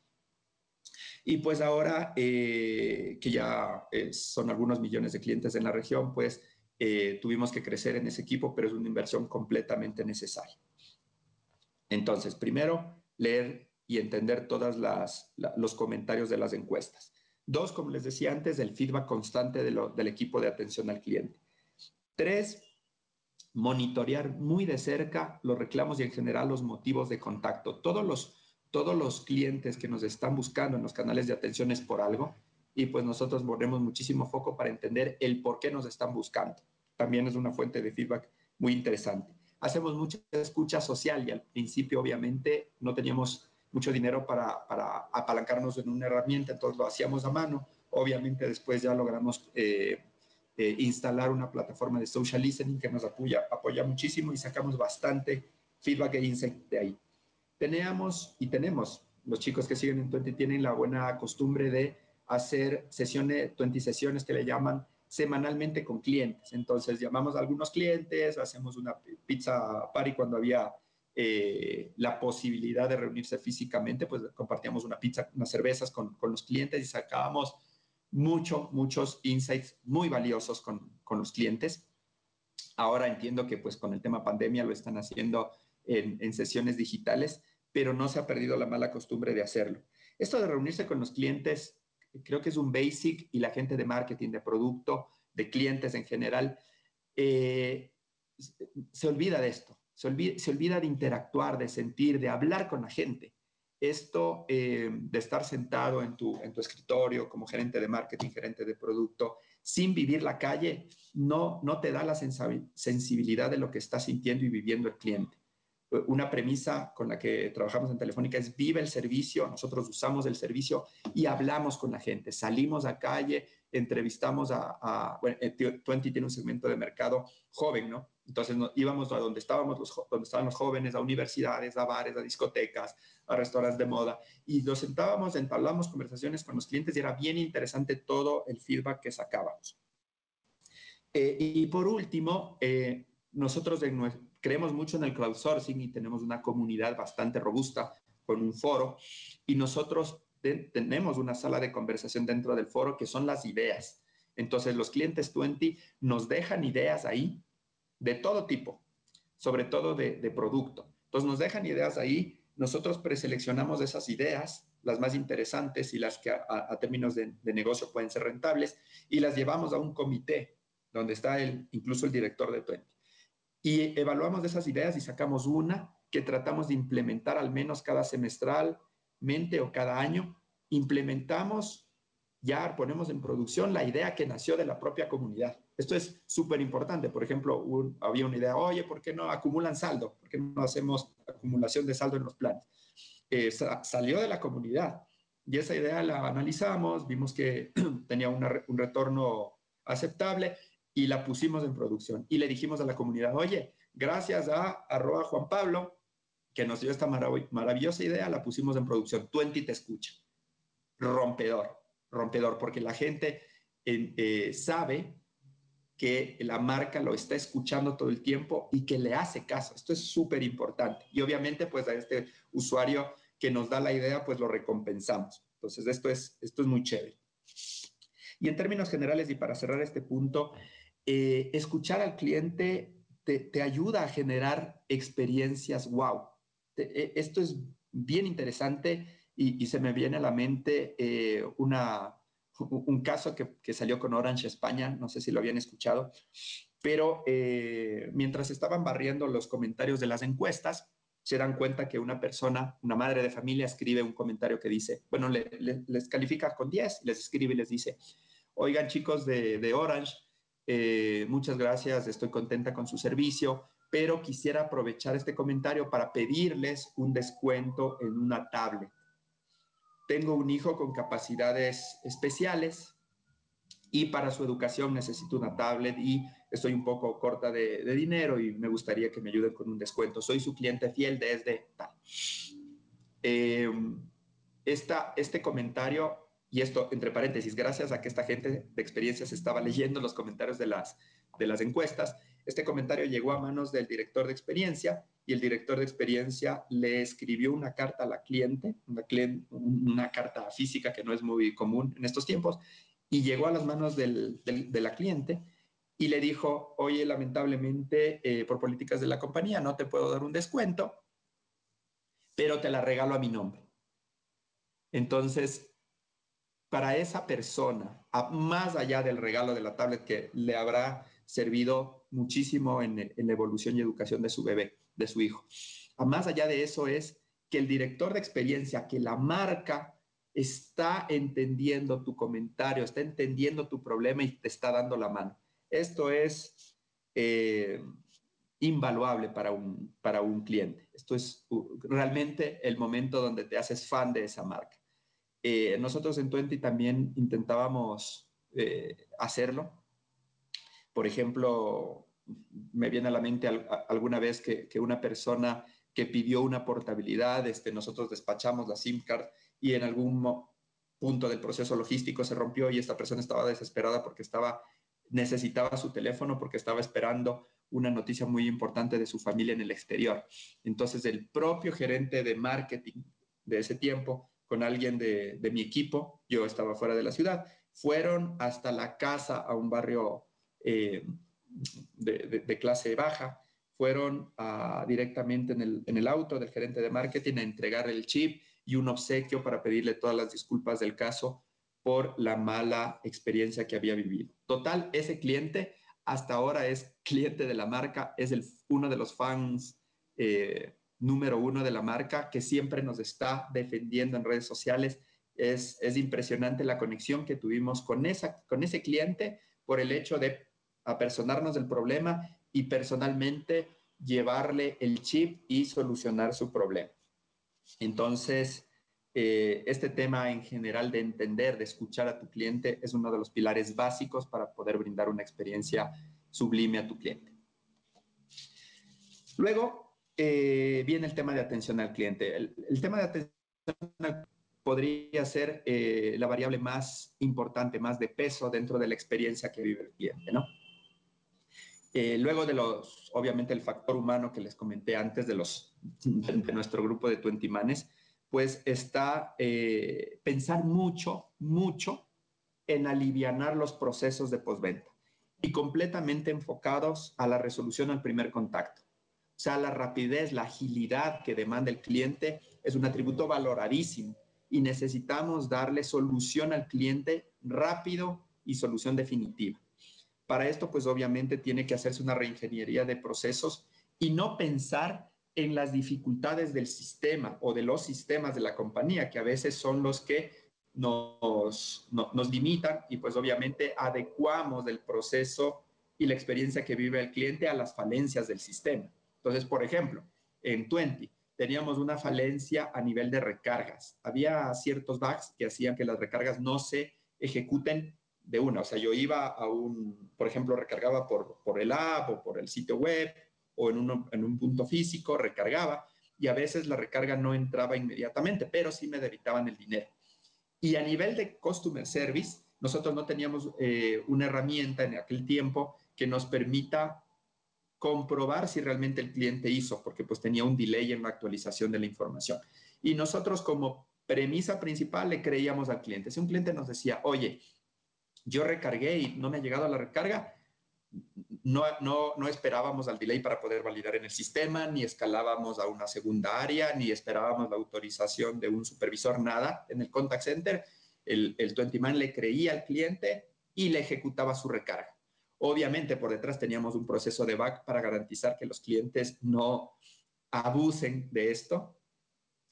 Y pues ahora eh, que ya eh, son algunos millones de clientes en la región, pues eh, tuvimos que crecer en ese equipo, pero es una inversión completamente necesaria. Entonces, primero, leer y entender todos los comentarios de las encuestas. Dos, como les decía antes, el feedback constante del equipo de atención al cliente. Tres, monitorear muy de cerca los reclamos y en general los motivos de contacto. Todos los, todos los clientes que nos están buscando en los canales de atención es por algo y pues nosotros ponemos muchísimo foco para entender el por qué nos están buscando. También es una fuente de feedback muy interesante. Hacemos mucha escucha social y al principio obviamente no teníamos mucho dinero para, para, apalancarnos en una herramienta, entonces lo hacíamos a mano. Obviamente después ya logramos eh, eh, instalar una plataforma de social listening que nos apoya, apoya muchísimo y sacamos bastante feedback e insight de ahí. Teníamos y tenemos, los chicos que siguen en Twenty tienen la buena costumbre de hacer sesiones, 20 sesiones que le llaman semanalmente con clientes. Entonces llamamos a algunos clientes, hacemos una pizza party cuando había eh, la posibilidad de reunirse físicamente, pues compartíamos una pizza, unas cervezas con, con los clientes y sacábamos mucho, muchos insights muy valiosos con, con, los clientes. Ahora entiendo que pues con el tema pandemia lo están haciendo en, sesiones digitales, pero no se ha perdido la mala costumbre de hacerlo. Esto de reunirse con los clientes creo que es un basic y la gente de marketing, de producto, de clientes en general, eh, se olvida de esto se olvida, de interactuar, de sentir, de hablar con la gente. Esto eh, de estar sentado en tu, escritorio como gerente de marketing, gerente de producto, sin vivir la calle, no te da la sensibilidad de lo que está sintiendo y viviendo el cliente. Una premisa con la que trabajamos en Telefónica es vive el servicio, nosotros usamos el servicio y hablamos con la gente, salimos a calle, entrevistamos a, a bueno, Twenty tiene un segmento de mercado joven, ¿no? Entonces íbamos a donde, estábamos los, donde estaban los jóvenes, a universidades, a bares, a discotecas, a restaurantes de moda, y nos sentábamos, entablamos conversaciones con los clientes y era bien interesante todo el feedback que sacábamos. Eh, y por último, eh, nosotros creemos mucho en el crowdsourcing y tenemos una comunidad bastante robusta con un foro, y nosotros tenemos una sala de conversación dentro del foro que son las ideas. Entonces los clientes 20 nos dejan ideas ahí de todo tipo, sobre todo de, producto. Entonces nos dejan ideas ahí, nosotros preseleccionamos esas ideas, las más interesantes y las que a, términos de, negocio pueden ser rentables, y las llevamos a un comité donde está incluso el director de Twenty. Y evaluamos esas ideas y sacamos una que tratamos de implementar al menos cada semestralmente o cada año. Implementamos ya ponemos en producción la idea que nació de la propia comunidad. Esto es súper importante. Por ejemplo, había una idea, oye, ¿por qué no acumulan saldo? ¿Por qué no hacemos acumulación de saldo en los planes? Eh, salió de la comunidad y esa idea la analizamos, vimos que tenía un retorno aceptable y la pusimos en producción. Y le dijimos a la comunidad, oye, gracias a arroba Juan Pablo, que nos dio esta maravillosa idea, la pusimos en producción. Twenty te escucha. Rompedor rompedor, porque la gente eh, sabe que la marca lo está escuchando todo el tiempo y que le hace caso. Esto es súper importante. Y obviamente, pues a este usuario que nos da la idea, pues lo recompensamos. Entonces, esto es, esto es muy chévere. Y en términos generales, y para cerrar este punto, eh, escuchar al cliente te, ayuda a generar experiencias wow. E, esto es bien interesante y, se me viene a la mente eh, un caso que, salió con Orange España, no sé si lo habían escuchado, pero eh, mientras estaban barriendo los comentarios de las encuestas, se dan cuenta que una persona, una madre de familia, escribe un comentario que dice, bueno, les califica con 10, les escribe y les dice, oigan chicos de, Orange, eh, muchas gracias, estoy contenta con su servicio, pero quisiera aprovechar este comentario para pedirles un descuento en una tablet. Tengo un hijo con capacidades especiales y para su educación necesito una tablet y estoy un poco corta de, dinero y me gustaría que me ayuden con un descuento. Soy su cliente fiel desde tal. Eh, este comentario, y esto entre paréntesis, gracias a que esta gente de experiencias estaba leyendo los comentarios de las, de las encuestas, este comentario llegó a manos del director de experiencia y el director de experiencia le escribió una carta a la cliente, una, carta física que no es muy común en estos tiempos, y llegó a las manos del, de la cliente y le dijo, oye, lamentablemente eh, por políticas de la compañía no te puedo dar un descuento, pero te la regalo a mi nombre. Entonces, para esa persona, más allá del regalo de la tablet que le habrá servido muchísimo en, la evolución y educación de su bebé, de su hijo, a más allá de eso es que el director de experiencia, que la marca está entendiendo tu comentario, está entendiendo tu problema y te está dando la mano. Esto es eh, invaluable para un, para un cliente. Esto es realmente el momento donde te haces fan de esa marca. Eh, nosotros en Twenty también intentábamos eh, hacerlo. Por ejemplo, me viene a la mente alguna vez que, una persona que pidió una portabilidad, este, nosotros despachamos la SIM card y en algún punto del proceso logístico se rompió y esta persona estaba desesperada porque estaba necesitaba su teléfono porque estaba esperando una noticia muy importante de su familia en el exterior. Entonces el propio gerente de marketing de ese tiempo, con alguien de, mi equipo, yo estaba fuera de la ciudad, fueron hasta la casa a un barrio eh, de, clase baja, fueron directamente en el, en el auto del gerente de marketing a entregar el chip y un obsequio para pedirle todas las disculpas del caso por la mala experiencia que había vivido. Total, ese cliente hasta ahora es cliente de la marca, es el, uno de los fans eh, número uno de la marca que siempre nos está defendiendo en redes sociales. Es, es impresionante la conexión que tuvimos con, esa, con ese cliente por el hecho de apersonarnos del problema y personalmente llevarle el chip y solucionar su problema. Entonces, eh, este tema en general de entender, de escuchar a tu cliente es uno de los pilares básicos para poder brindar una experiencia sublime a tu cliente. Luego eh, viene el tema de atención al cliente. El, tema de atención podría ser eh, la variable más importante, más de peso dentro de la experiencia que vive el cliente, ¿no? luego de los, obviamente, el factor humano que les comenté antes de, los, de nuestro grupo de 20 manes, pues está eh, pensar mucho, mucho en alivianar los procesos de postventa y completamente enfocados a la resolución al primer contacto. O sea, la rapidez, la agilidad que demanda el cliente es un atributo valoradísimo y necesitamos darle solución al cliente rápido y solución definitiva. Para esto, pues obviamente tiene que hacerse una reingeniería de procesos y no pensar en las dificultades del sistema o de los sistemas de la compañía, que a veces son los que nos, nos limitan y pues obviamente adecuamos el proceso y la experiencia que vive el cliente a las falencias del sistema. Entonces, por ejemplo, en Twenty teníamos una falencia a nivel de recargas. Había ciertos bugs que hacían que las recargas no se ejecuten de una. O sea, yo iba a un, por ejemplo, recargaba por, por el app o por el sitio web o en, en un punto físico, recargaba y a veces la recarga no entraba inmediatamente, pero sí me debitaban el dinero. Y a nivel de customer service, nosotros no teníamos eh, una herramienta en aquel tiempo que nos permita comprobar si realmente el cliente hizo, porque pues tenía un delay en la actualización de la información. Y nosotros como premisa principal le creíamos al cliente. Si un cliente nos decía, oye, yo recargué y no me ha llegado la recarga, no, no, no, esperábamos al delay para poder validar en el sistema, ni escalábamos a una segunda área, ni esperábamos la autorización de un supervisor, nada. En el contact center, el, el 20man le creía al cliente y le ejecutaba su recarga. Obviamente, por detrás teníamos un proceso de back para garantizar que los clientes no, abusen de esto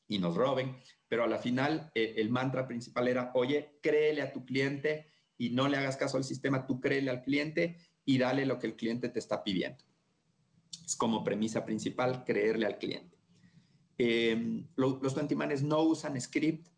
y nos roben, pero a la final eh, el mantra principal era, oye, créele a tu cliente y no le hagas caso al sistema, tú créele al cliente y dale lo que el cliente te está pidiendo. Es como premisa principal, creerle al cliente. Em, los tuantimanes no usan script,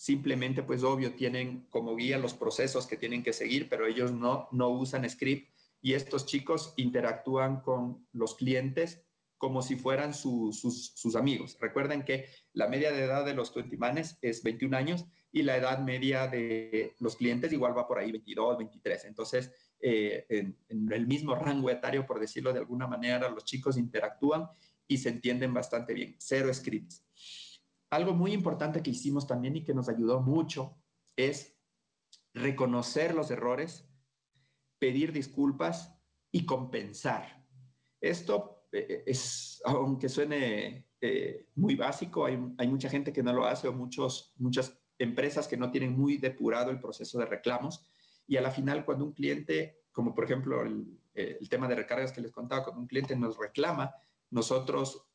simplemente pues obvio tienen como guía los procesos que tienen que seguir, pero ellos no, no usan script y estos chicos interactúan con los clientes como si fueran sus, sus, amigos. Recuerden que la media de edad de los tuentimanes es 21 años y la edad media de los clientes igual va por ahí 22, 23. Entonces, eh, en, el mismo rango etario, por decirlo de alguna manera, los chicos interactúan y se entienden bastante bien. Cero scripts. Algo muy importante que hicimos también y que nos ayudó mucho es reconocer los errores, pedir disculpas y compensar. Esto eh, es, aunque suene eh, muy básico, hay, mucha gente que no lo hace o muchos, muchas empresas que no tienen muy depurado el proceso de reclamos. Y a la final, cuando un cliente, como por ejemplo el, el tema de recargas que les contaba, cuando un cliente nos reclama, nosotros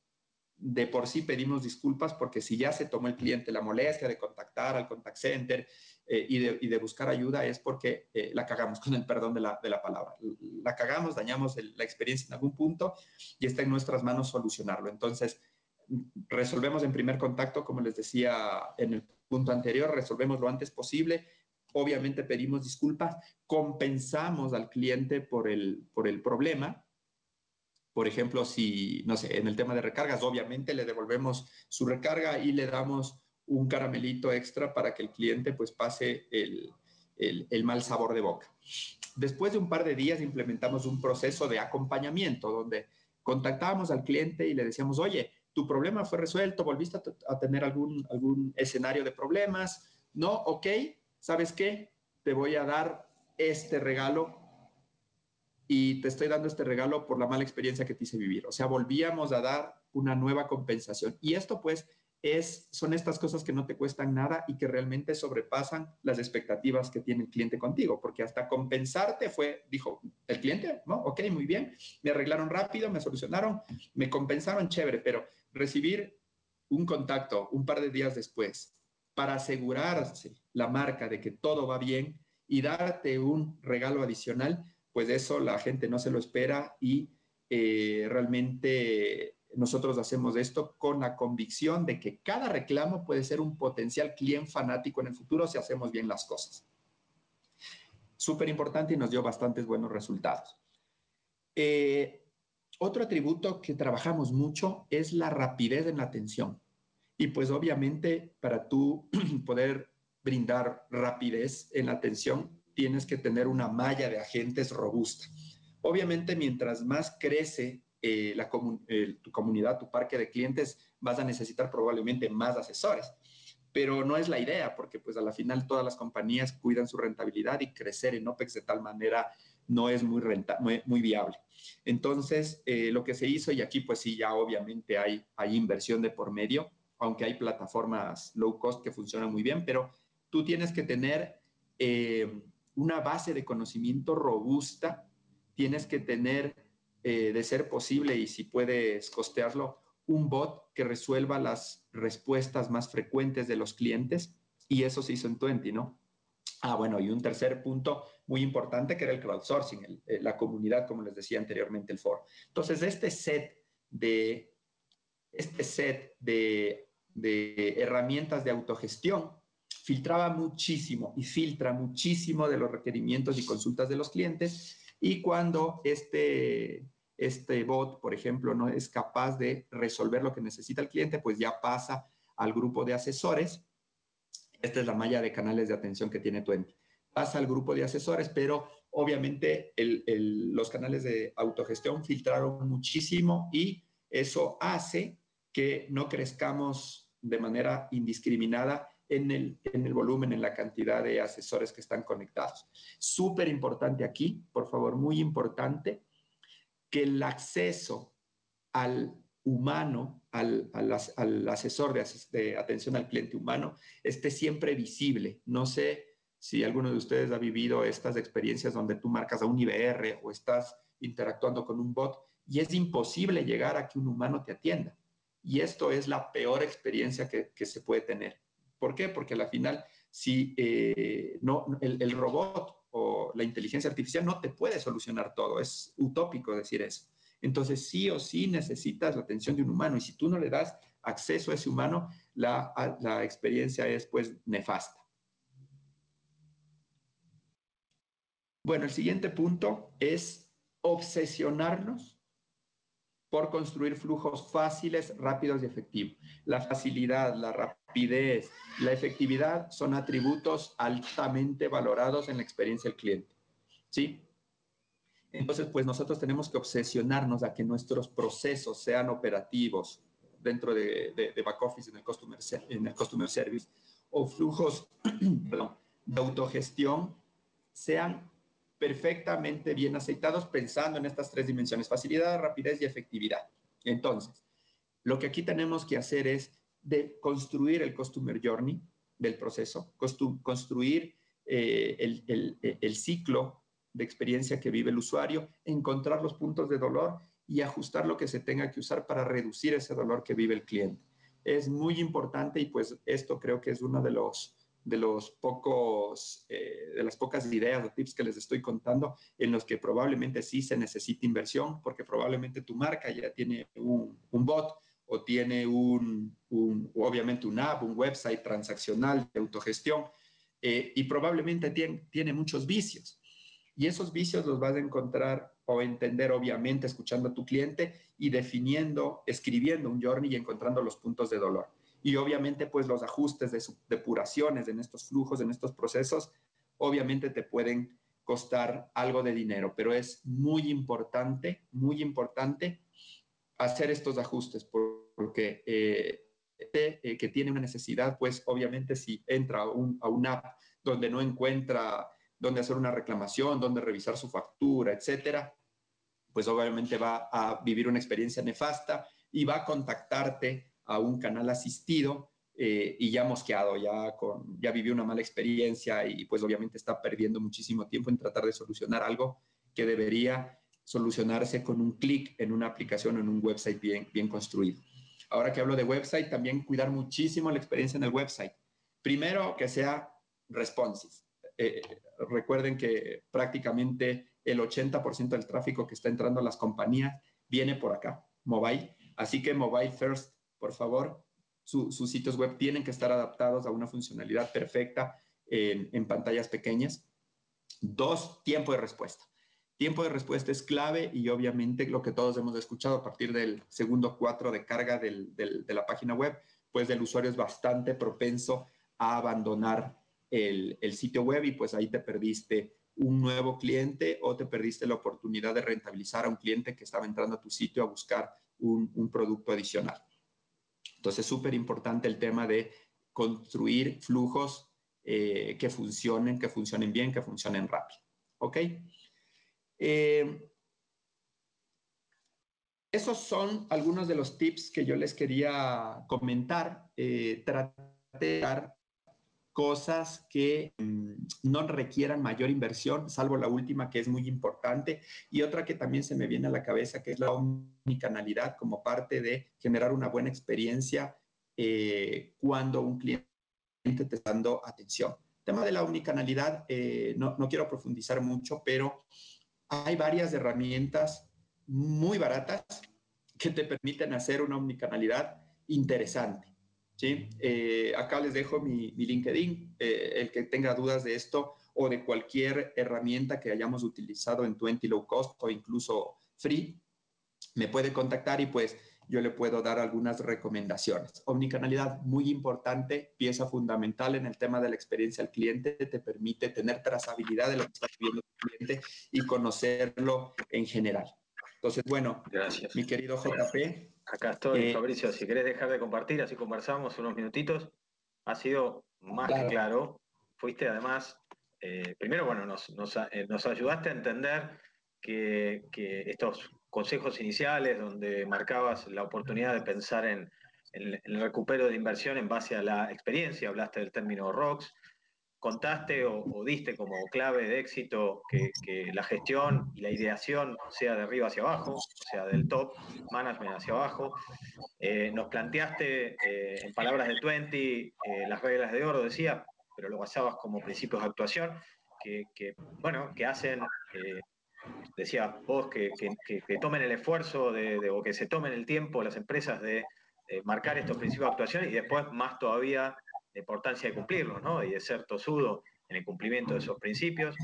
de por sí pedimos disculpas porque si ya se tomó el cliente la molestia de contactar al contact center eh, y, de, buscar ayuda es porque eh, la cagamos, con el perdón de la, palabra. La cagamos, dañamos la experiencia en algún punto y está en nuestras manos solucionarlo. Entonces, resolvemos en primer contacto, como les decía en el punto anterior, resolvemos lo antes posible. Obviamente pedimos disculpas, compensamos al cliente por el, por el problema por ejemplo, si, no sé, en el tema de recargas, obviamente le devolvemos su recarga y le damos un caramelito extra para que el cliente pues pase el, el, mal sabor de boca. Después de un par de días implementamos un proceso de acompañamiento donde contactábamos al cliente y le decíamos, oye, tu problema fue resuelto, volviste a, tener algún, algún escenario de problemas, ¿no? Ok, ¿sabes qué? Te voy a dar este regalo y te estoy dando este regalo por la mala experiencia que te hice vivir. O sea, volvíamos a dar una nueva compensación. Y esto pues es, son estas cosas que no te cuestan nada y que realmente sobrepasan las expectativas que tiene el cliente contigo, porque hasta compensarte fue, dijo el cliente, ¿no? Ok, muy bien, me arreglaron rápido, me solucionaron, me compensaron, chévere, pero recibir un contacto un par de días después para asegurarse la marca de que todo va bien y darte un regalo adicional, pues eso la gente no se lo espera y eh, realmente nosotros hacemos esto con la convicción de que cada reclamo puede ser un potencial cliente fanático en el futuro si hacemos bien las cosas. Súper importante y nos dio bastantes buenos resultados. Eh, otro atributo que trabajamos mucho es la rapidez en la atención. Y pues obviamente para tú poder brindar rapidez en la atención, tienes que tener una malla de agentes robusta. Obviamente, mientras más crece eh, la tu comunidad, tu parque de clientes, vas a necesitar probablemente más asesores. Pero no es la idea, porque pues a la final todas las compañías cuidan su rentabilidad y crecer en OPEX de tal manera no es muy, renta, muy, viable. Entonces, eh, lo que se hizo, y aquí pues sí, ya obviamente hay, hay inversión de por medio, aunque hay plataformas low cost que funcionan muy bien, pero tú tienes que tener eh, una base de conocimiento robusta, tienes que tener, eh, de ser posible, y si puedes costearlo, un bot que resuelva las respuestas más frecuentes de los clientes, y eso se hizo en 20, ¿no? Ah, bueno, y un tercer punto muy importante que era el crowdsourcing, eh, la comunidad, como les decía anteriormente, el foro. Entonces, este set de, este set de, de herramientas de autogestión filtraba muchísimo y filtra muchísimo de los requerimientos y consultas de los clientes y cuando este, este bot, por ejemplo, no es capaz de resolver lo que necesita el cliente, pues ya pasa al grupo de asesores. Esta es la malla de canales de atención que tiene Twenty. Pasa al grupo de asesores, pero obviamente los canales de autogestión filtraron muchísimo y eso hace que no crezcamos de manera indiscriminada en el, en el volumen, en la cantidad de asesores que están conectados. Súper importante aquí, por favor, muy importante, que el acceso al humano, al, al, asesor de, de, atención al cliente humano, esté siempre visible. No sé si alguno de ustedes ha vivido estas experiencias donde tú marcas a un IBR o estás interactuando con un bot y es imposible llegar a que un humano te atienda. Y esto es la peor experiencia que, se puede tener. ¿Por qué? Porque al final, si eh, no, el, robot o la inteligencia artificial no te puede solucionar todo, es utópico decir eso. Entonces, sí o sí necesitas la atención de un humano y si tú no le das acceso a ese humano, la, la experiencia es pues nefasta. Bueno, el siguiente punto es obsesionarnos por construir flujos fáciles, rápidos y efectivos. La facilidad, la la efectividad son atributos altamente valorados en la experiencia del cliente. ¿Sí? Entonces, pues nosotros tenemos que obsesionarnos a que nuestros procesos sean operativos dentro de, back office en el, customer, en el customer service o flujos de autogestión sean perfectamente bien aceitados pensando en estas tres dimensiones, facilidad, rapidez y efectividad. Entonces, lo que aquí tenemos que hacer es de construir el Customer Journey del proceso, construir eh, el, el ciclo de experiencia que vive el usuario, encontrar los puntos de dolor y ajustar lo que se tenga que usar para reducir ese dolor que vive el cliente. Es muy importante y pues esto creo que es uno de los de los pocos, eh, de las pocas ideas o tips que les estoy contando, en los que probablemente sí se necesita inversión, porque probablemente tu marca ya tiene un, bot o tiene un, obviamente un app, un website transaccional de autogestión, eh, y probablemente tiene, tiene muchos vicios. Y esos vicios los vas a encontrar o entender, obviamente, escuchando a tu cliente y definiendo, escribiendo un journey y encontrando los puntos de dolor y obviamente pues los ajustes de depuraciones en estos flujos, en estos procesos, obviamente te pueden costar algo de dinero, pero es muy importante, muy importante hacer estos ajustes porque eh, eh, que tiene una necesidad, pues obviamente si entra a, un, a app donde no encuentra dónde hacer una reclamación, dónde revisar su factura, etcétera, pues obviamente va a vivir una experiencia nefasta y va a contactarte a un canal asistido eh, y ya mosqueado, ya, con, ya vivió una mala experiencia y pues obviamente está perdiendo muchísimo tiempo en tratar de solucionar algo que debería solucionarse con un clic en una aplicación o en un website bien, bien construido. Ahora que hablo de website, también cuidar muchísimo la experiencia en el website. Primero, que sea responsive. Eh, recuerden que prácticamente el 80% del tráfico que está entrando a las compañías viene por acá, mobile. Así que mobile first por favor, sus sitios web tienen que estar adaptados a una funcionalidad perfecta en, pantallas pequeñas. Dos, tiempo de respuesta. Tiempo de respuesta es clave y obviamente lo que todos hemos escuchado a partir del segundo cuatro de carga de la página web, pues el usuario es bastante propenso a abandonar el, sitio web y pues ahí te perdiste un nuevo cliente o te perdiste la oportunidad de rentabilizar a un cliente que estaba entrando a tu sitio a buscar un producto adicional. Entonces, súper importante el tema de construir flujos eh, que funcionen, que funcionen bien, que funcionen rápido. ¿Ok? Eh, esos son algunos de los tips que yo les quería comentar. Eh, dar cosas que mm, no requieran mayor inversión, salvo la última que es muy importante, y otra que también se me viene a la cabeza, que es la omnicanalidad como parte de generar una buena experiencia eh, cuando un cliente te está dando atención. El tema de la omnicanalidad, eh, no, no quiero profundizar mucho, pero hay varias herramientas muy baratas que te permiten hacer una omnicanalidad interesante. ¿sí? Eh, acá les dejo mi, LinkedIn, eh, el que tenga dudas de esto o de cualquier herramienta que hayamos utilizado en 20 Low Cost o incluso Free, me puede contactar y pues yo le puedo dar algunas recomendaciones. Omnicanalidad, muy importante, pieza fundamental en el tema de la experiencia al cliente, te permite tener trazabilidad de lo que está viviendo el cliente y conocerlo en general. Entonces, bueno, Gracias. mi querido JP, Acá estoy, eh, Fabricio. Si querés dejar de compartir, así conversamos unos minutitos. Ha sido más que claro. Fuiste además, eh, primero, bueno, nos, eh, nos, ayudaste a entender que, estos consejos iniciales, donde marcabas la oportunidad de pensar en, el recupero de inversión en base a la experiencia, hablaste del término ROX, contaste o, diste como clave de éxito que, la gestión y la ideación sea de arriba hacia abajo, o sea, del top management hacia abajo. Eh, nos planteaste eh, en palabras de Twenty las reglas de oro, decía, pero lo basabas como principios de actuación, que, bueno, que hacen decía vos, que, tomen el esfuerzo de, o que se tomen el tiempo las empresas de, marcar estos principios de actuación y después más todavía la importancia de cumplirlos, ¿no? Y de ser tosudo en el cumplimiento de esos principios.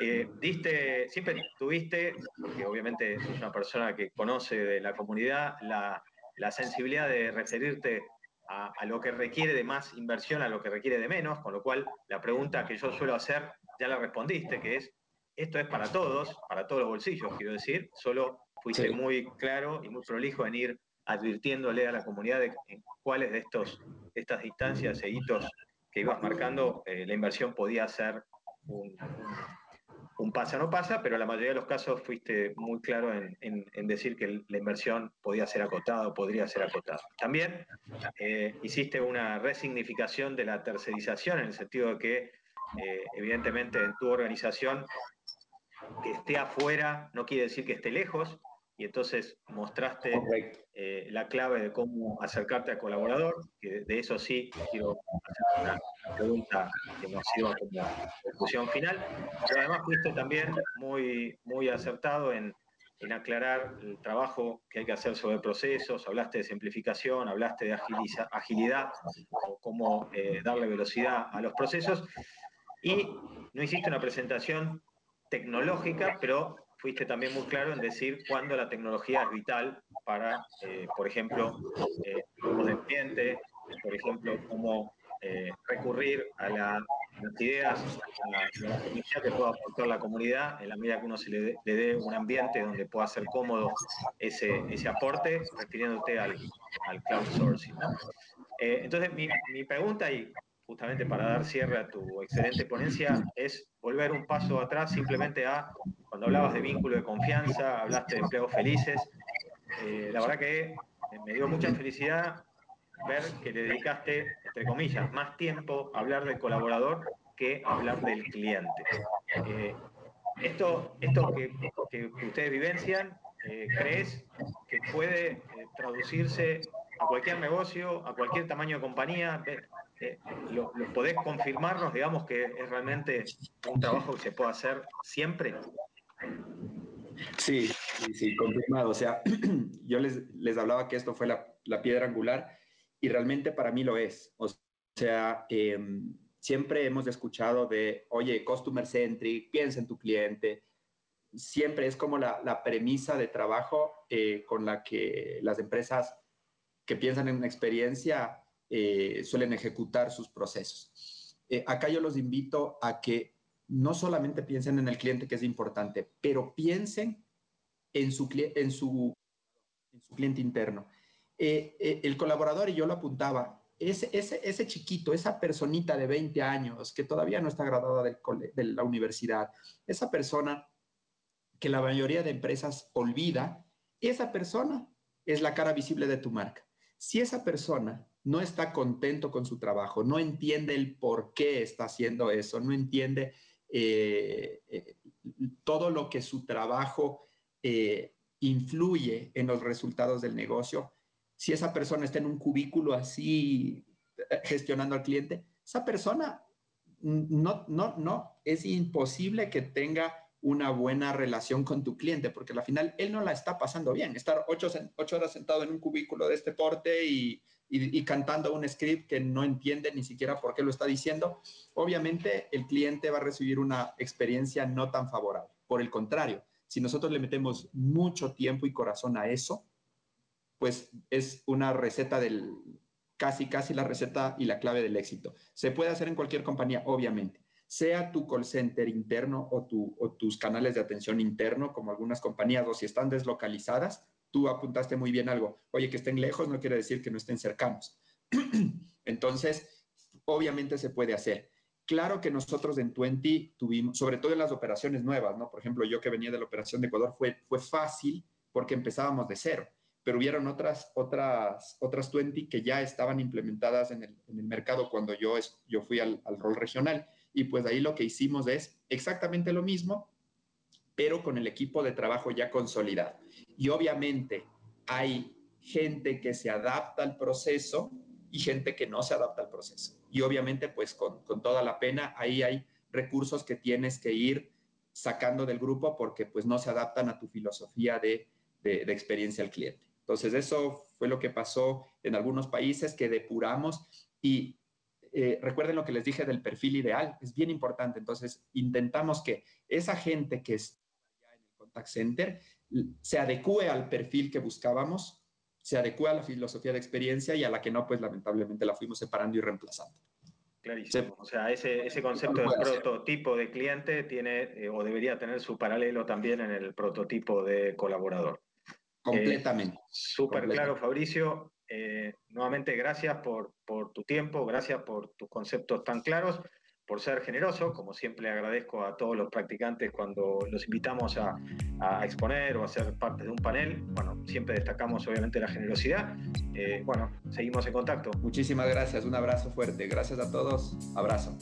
Eh, diste, siempre tuviste, porque obviamente sos una persona que conoce de la comunidad, la, sensibilidad de referirte a, lo que requiere de más inversión, a lo que requiere de menos, con lo cual la pregunta que yo suelo hacer ya la respondiste, que es, esto es para todos, para todos los bolsillos, quiero decir, solo fuiste muy claro y muy prolijo en ir advirtiéndole a la comunidad de cuáles de estos, estas distancias e hitos que ibas marcando, eh, la inversión podía ser un, pasa no pasa, pero en la mayoría de los casos fuiste muy claro en, decir que la inversión podía ser acotada o podría ser acotada. También eh, hiciste una resignificación de la tercerización en el sentido de que eh, evidentemente en tu organización que esté afuera no quiere decir que esté lejos, y entonces mostraste eh, la clave de cómo acercarte al colaborador, que de eso sí quiero hacer una pregunta que nos sirva como conclusión final. Y además fuiste también muy, muy acertado en, aclarar el trabajo que hay que hacer sobre procesos, hablaste de simplificación, hablaste de agilidad o cómo eh, darle velocidad a los procesos. Y no hiciste una presentación tecnológica, pero fuiste también muy claro en decir cuándo la tecnología es vital para, eh, por ejemplo, eh, del cliente, por ejemplo, cómo eh, recurrir a, las ideas, a la, tecnología que pueda aportar la comunidad, en la medida que uno se le dé, un ambiente donde pueda ser cómodo ese, ese aporte, refiriéndote al, al crowdsourcing. Eh, entonces, mi, mi pregunta, y justamente para dar cierre a tu excelente ponencia, es volver un paso atrás simplemente a, cuando hablabas de vínculo de confianza, hablaste de empleos felices, eh, la verdad que me dio mucha felicidad ver que le dedicaste, entre comillas, más tiempo a hablar del colaborador que a hablar del cliente. Eh, esto esto que, ustedes vivencian, eh, ¿crees que puede traducirse a cualquier negocio, a cualquier tamaño de compañía? ¿Lo, podés confirmarnos, digamos, que es realmente un trabajo que se puede hacer siempre? Sí, sí, sí, confirmado. O sea, yo les, les hablaba que esto fue la, la, piedra angular y realmente para mí lo es. O sea, em, siempre hemos escuchado de, oye, customer centric, piensa en tu cliente. Siempre es como la, la premisa de trabajo eh, con la que las empresas que piensan en una experiencia eh, suelen ejecutar sus procesos. Eh, acá yo los invito a que no solamente piensen en el cliente, que es importante, pero piensen en su, en en su cliente interno. Eh, el colaborador, y yo lo apuntaba, ese, chiquito, esa personita de 20 años que todavía no está graduada del de la universidad, esa persona que la mayoría de empresas olvida, esa persona es la cara visible de tu marca. Si esa persona no está contento con su trabajo, no entiende el por qué está haciendo eso, no entiende eh, eh, todo lo que su trabajo eh, influye en los resultados del negocio. Si esa persona está en un cubículo así gestionando al cliente, esa persona no, no, no, es imposible que tenga una buena relación con tu cliente, porque al final él no la está pasando bien. Estar ocho, ocho horas sentado en un cubículo de este porte y y, cantando un script que no entiende ni siquiera por qué lo está diciendo, obviamente el cliente va a recibir una experiencia no tan favorable. Por el contrario, si nosotros le metemos mucho tiempo y corazón a eso, pues es una receta del, casi, casi la receta y la clave del éxito. Se puede hacer en cualquier compañía, obviamente. Sea tu call center interno o, o tus canales de atención interno, como algunas compañías, o si están deslocalizadas, tú apuntaste muy bien algo. Oye, que estén lejos no quiere decir que no estén cercanos. Entonces, obviamente se puede hacer. Claro que nosotros en Twenty tuvimos, sobre todo en las operaciones nuevas, ¿no? Por ejemplo, yo que venía de la operación de Ecuador, fue, fue fácil porque empezábamos de cero, pero hubieron otras, otras, otras 20 que ya estaban implementadas en el, mercado cuando yo, yo fui al, rol regional y pues ahí lo que hicimos es exactamente lo mismo, pero con el equipo de trabajo ya consolidado. Y obviamente hay gente que se adapta al proceso y gente que no se adapta al proceso. Y obviamente pues con, toda la pena ahí hay recursos que tienes que ir sacando del grupo porque pues no se adaptan a tu filosofía de, de experiencia al cliente. Entonces eso fue lo que pasó en algunos países que depuramos y eh, recuerden lo que les dije del perfil ideal, es bien importante. Entonces, intentamos que esa gente que contact center se adecue al perfil que buscábamos, se adecue a la filosofía de experiencia y a la que no, pues lamentablemente la fuimos separando y reemplazando. Clarísimo. O sea, ese, ese concepto de prototipo de cliente tiene eh, o debería tener su paralelo también en el prototipo de colaborador. Completamente. Eh, Súper claro, Fabricio. Eh, nuevamente, gracias por, por, tu tiempo, gracias por tus conceptos tan claros, por ser generoso. Como siempre, agradezco a todos los practicantes cuando los invitamos a, exponer o a ser parte de un panel. Bueno, siempre destacamos obviamente la generosidad. Eh, bueno, seguimos en contacto. Muchísimas gracias, un abrazo fuerte. Gracias a todos. Abrazo.